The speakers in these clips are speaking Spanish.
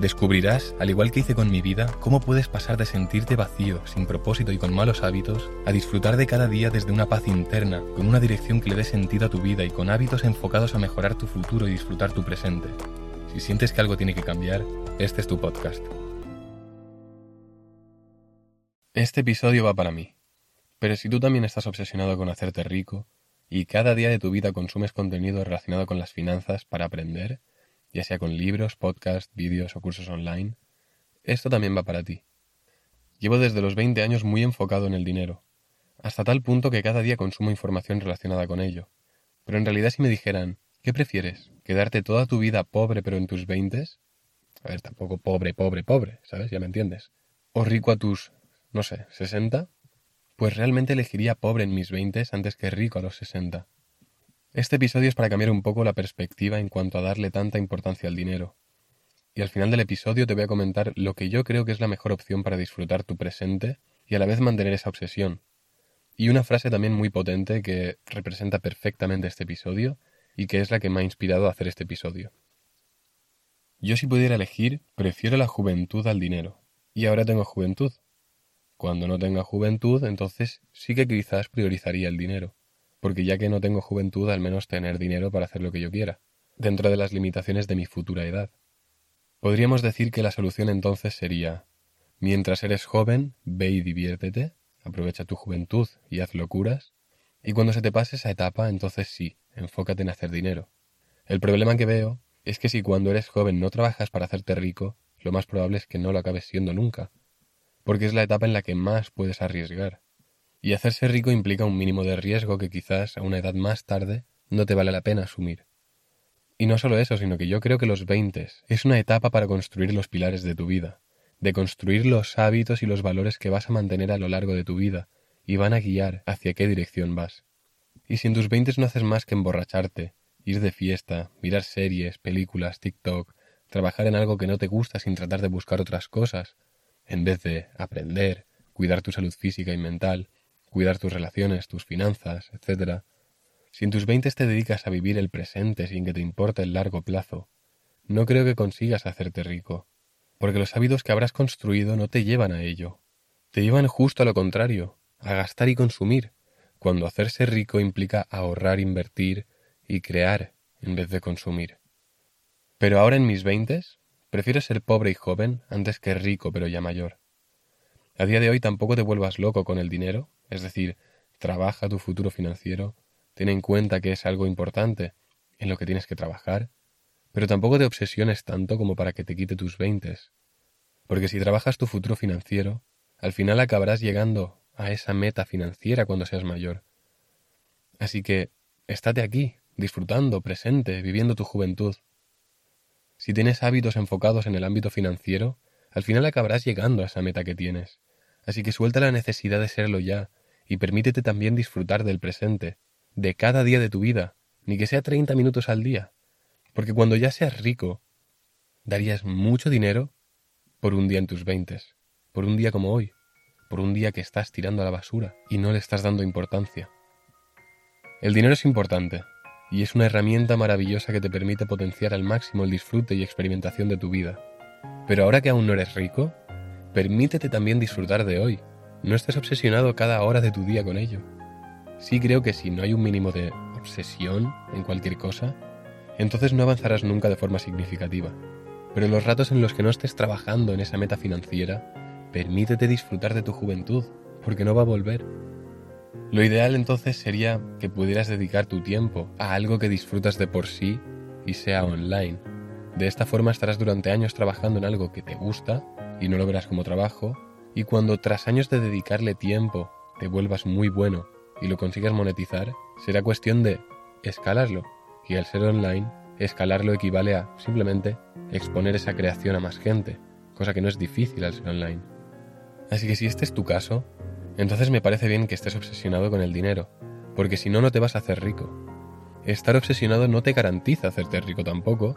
Descubrirás, al igual que hice con mi vida, cómo puedes pasar de sentirte vacío, sin propósito y con malos hábitos, a disfrutar de cada día desde una paz interna, con una dirección que le dé sentido a tu vida y con hábitos enfocados a mejorar tu futuro y disfrutar tu presente. Si sientes que algo tiene que cambiar, este es tu podcast. Este episodio va para mí. Pero si tú también estás obsesionado con hacerte rico, y cada día de tu vida consumes contenido relacionado con las finanzas para aprender, ya sea con libros, podcasts, vídeos o cursos online, esto también va para ti. Llevo desde los 20 años muy enfocado en el dinero, hasta tal punto que cada día consumo información relacionada con ello. Pero en realidad si me dijeran, ¿qué prefieres? ¿Quedarte toda tu vida pobre pero en tus 20? A ver, tampoco pobre, pobre, pobre, ¿sabes? Ya me entiendes. ¿O rico a tus, no sé, 60? Pues realmente elegiría pobre en mis 20 antes que rico a los 60. Este episodio es para cambiar un poco la perspectiva en cuanto a darle tanta importancia al dinero. Y al final del episodio te voy a comentar lo que yo creo que es la mejor opción para disfrutar tu presente y a la vez mantener esa obsesión. Y una frase también muy potente que representa perfectamente este episodio y que es la que me ha inspirado a hacer este episodio. Yo si pudiera elegir, prefiero la juventud al dinero. Y ahora tengo juventud. Cuando no tenga juventud, entonces sí que quizás priorizaría el dinero porque ya que no tengo juventud, al menos tener dinero para hacer lo que yo quiera, dentro de las limitaciones de mi futura edad. Podríamos decir que la solución entonces sería, mientras eres joven, ve y diviértete, aprovecha tu juventud y haz locuras, y cuando se te pase esa etapa, entonces sí, enfócate en hacer dinero. El problema que veo es que si cuando eres joven no trabajas para hacerte rico, lo más probable es que no lo acabes siendo nunca, porque es la etapa en la que más puedes arriesgar. Y hacerse rico implica un mínimo de riesgo que quizás a una edad más tarde no te vale la pena asumir. Y no solo eso, sino que yo creo que los 20 es una etapa para construir los pilares de tu vida, de construir los hábitos y los valores que vas a mantener a lo largo de tu vida y van a guiar hacia qué dirección vas. Y si en tus 20 no haces más que emborracharte, ir de fiesta, mirar series, películas, TikTok, trabajar en algo que no te gusta sin tratar de buscar otras cosas, en vez de aprender, cuidar tu salud física y mental, cuidar tus relaciones, tus finanzas, etc., si en tus veintes te dedicas a vivir el presente sin que te importe el largo plazo, no creo que consigas hacerte rico, porque los hábitos que habrás construido no te llevan a ello, te llevan justo a lo contrario, a gastar y consumir, cuando hacerse rico implica ahorrar, invertir y crear en vez de consumir. Pero ahora en mis veintes, prefiero ser pobre y joven antes que rico pero ya mayor. A día de hoy tampoco te vuelvas loco con el dinero, es decir, trabaja tu futuro financiero, ten en cuenta que es algo importante en lo que tienes que trabajar, pero tampoco te obsesiones tanto como para que te quite tus veintes. Porque si trabajas tu futuro financiero, al final acabarás llegando a esa meta financiera cuando seas mayor. Así que, estate aquí, disfrutando, presente, viviendo tu juventud. Si tienes hábitos enfocados en el ámbito financiero, al final acabarás llegando a esa meta que tienes. Así que suelta la necesidad de serlo ya y permítete también disfrutar del presente, de cada día de tu vida, ni que sea 30 minutos al día. Porque cuando ya seas rico, darías mucho dinero por un día en tus veintes, por un día como hoy, por un día que estás tirando a la basura y no le estás dando importancia. El dinero es importante y es una herramienta maravillosa que te permite potenciar al máximo el disfrute y experimentación de tu vida. Pero ahora que aún no eres rico, Permítete también disfrutar de hoy. No estés obsesionado cada hora de tu día con ello. Sí creo que si no hay un mínimo de obsesión en cualquier cosa, entonces no avanzarás nunca de forma significativa. Pero los ratos en los que no estés trabajando en esa meta financiera, permítete disfrutar de tu juventud, porque no va a volver. Lo ideal entonces sería que pudieras dedicar tu tiempo a algo que disfrutas de por sí y sea online. De esta forma estarás durante años trabajando en algo que te gusta y no lo verás como trabajo, y cuando tras años de dedicarle tiempo te vuelvas muy bueno y lo consigas monetizar, será cuestión de escalarlo, y al ser online, escalarlo equivale a simplemente exponer esa creación a más gente, cosa que no es difícil al ser online. Así que si este es tu caso, entonces me parece bien que estés obsesionado con el dinero, porque si no, no te vas a hacer rico. Estar obsesionado no te garantiza hacerte rico tampoco,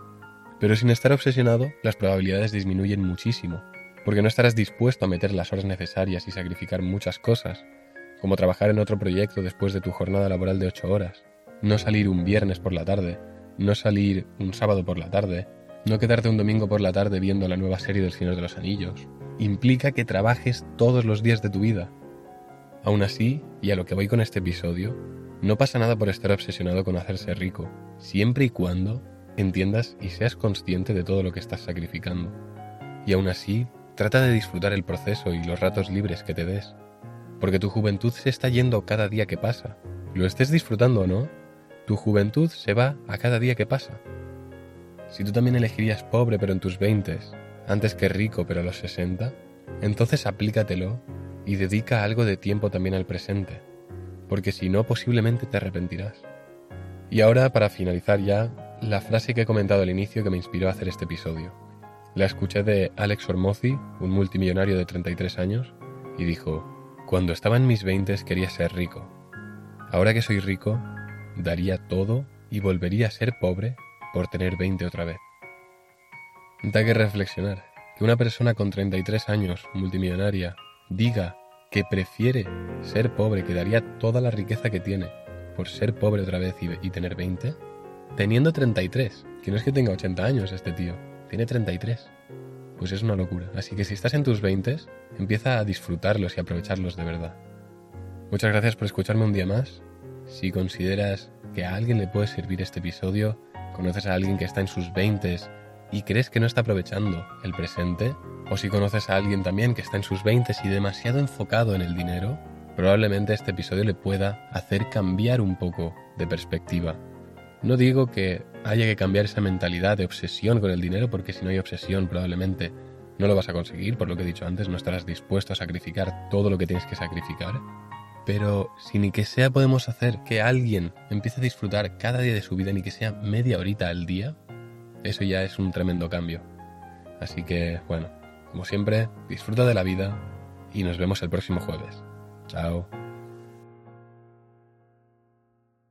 Pero sin estar obsesionado, las probabilidades disminuyen muchísimo, porque no estarás dispuesto a meter las horas necesarias y sacrificar muchas cosas, como trabajar en otro proyecto después de tu jornada laboral de 8 horas, no salir un viernes por la tarde, no salir un sábado por la tarde, no quedarte un domingo por la tarde viendo la nueva serie del Señor de los Anillos. Implica que trabajes todos los días de tu vida. Aún así, y a lo que voy con este episodio, no pasa nada por estar obsesionado con hacerse rico, siempre y cuando entiendas y seas consciente de todo lo que estás sacrificando. Y aún así, trata de disfrutar el proceso y los ratos libres que te des, porque tu juventud se está yendo cada día que pasa. Lo estés disfrutando o no, tu juventud se va a cada día que pasa. Si tú también elegirías pobre pero en tus veintes, antes que rico pero a los 60, entonces aplícatelo y dedica algo de tiempo también al presente, porque si no posiblemente te arrepentirás. Y ahora, para finalizar ya, la frase que he comentado al inicio que me inspiró a hacer este episodio. La escuché de Alex Ormozzi, un multimillonario de 33 años, y dijo, Cuando estaba en mis veintes quería ser rico. Ahora que soy rico, daría todo y volvería a ser pobre por tener 20 otra vez. Da que reflexionar, que una persona con 33 años, multimillonaria, diga que prefiere ser pobre, que daría toda la riqueza que tiene por ser pobre otra vez y, tener 20, teniendo 33, que no es que tenga 80 años este tío, tiene 33. Pues es una locura. Así que si estás en tus 20, empieza a disfrutarlos y aprovecharlos de verdad. Muchas gracias por escucharme un día más. Si consideras que a alguien le puede servir este episodio, conoces a alguien que está en sus 20 y crees que no está aprovechando el presente, o si conoces a alguien también que está en sus 20 y demasiado enfocado en el dinero, probablemente este episodio le pueda hacer cambiar un poco de perspectiva. No digo que haya que cambiar esa mentalidad de obsesión con el dinero, porque si no hay obsesión probablemente no lo vas a conseguir, por lo que he dicho antes, no estarás dispuesto a sacrificar todo lo que tienes que sacrificar. Pero si ni que sea podemos hacer que alguien empiece a disfrutar cada día de su vida, ni que sea media horita al día, eso ya es un tremendo cambio. Así que, bueno, como siempre, disfruta de la vida y nos vemos el próximo jueves. Chao.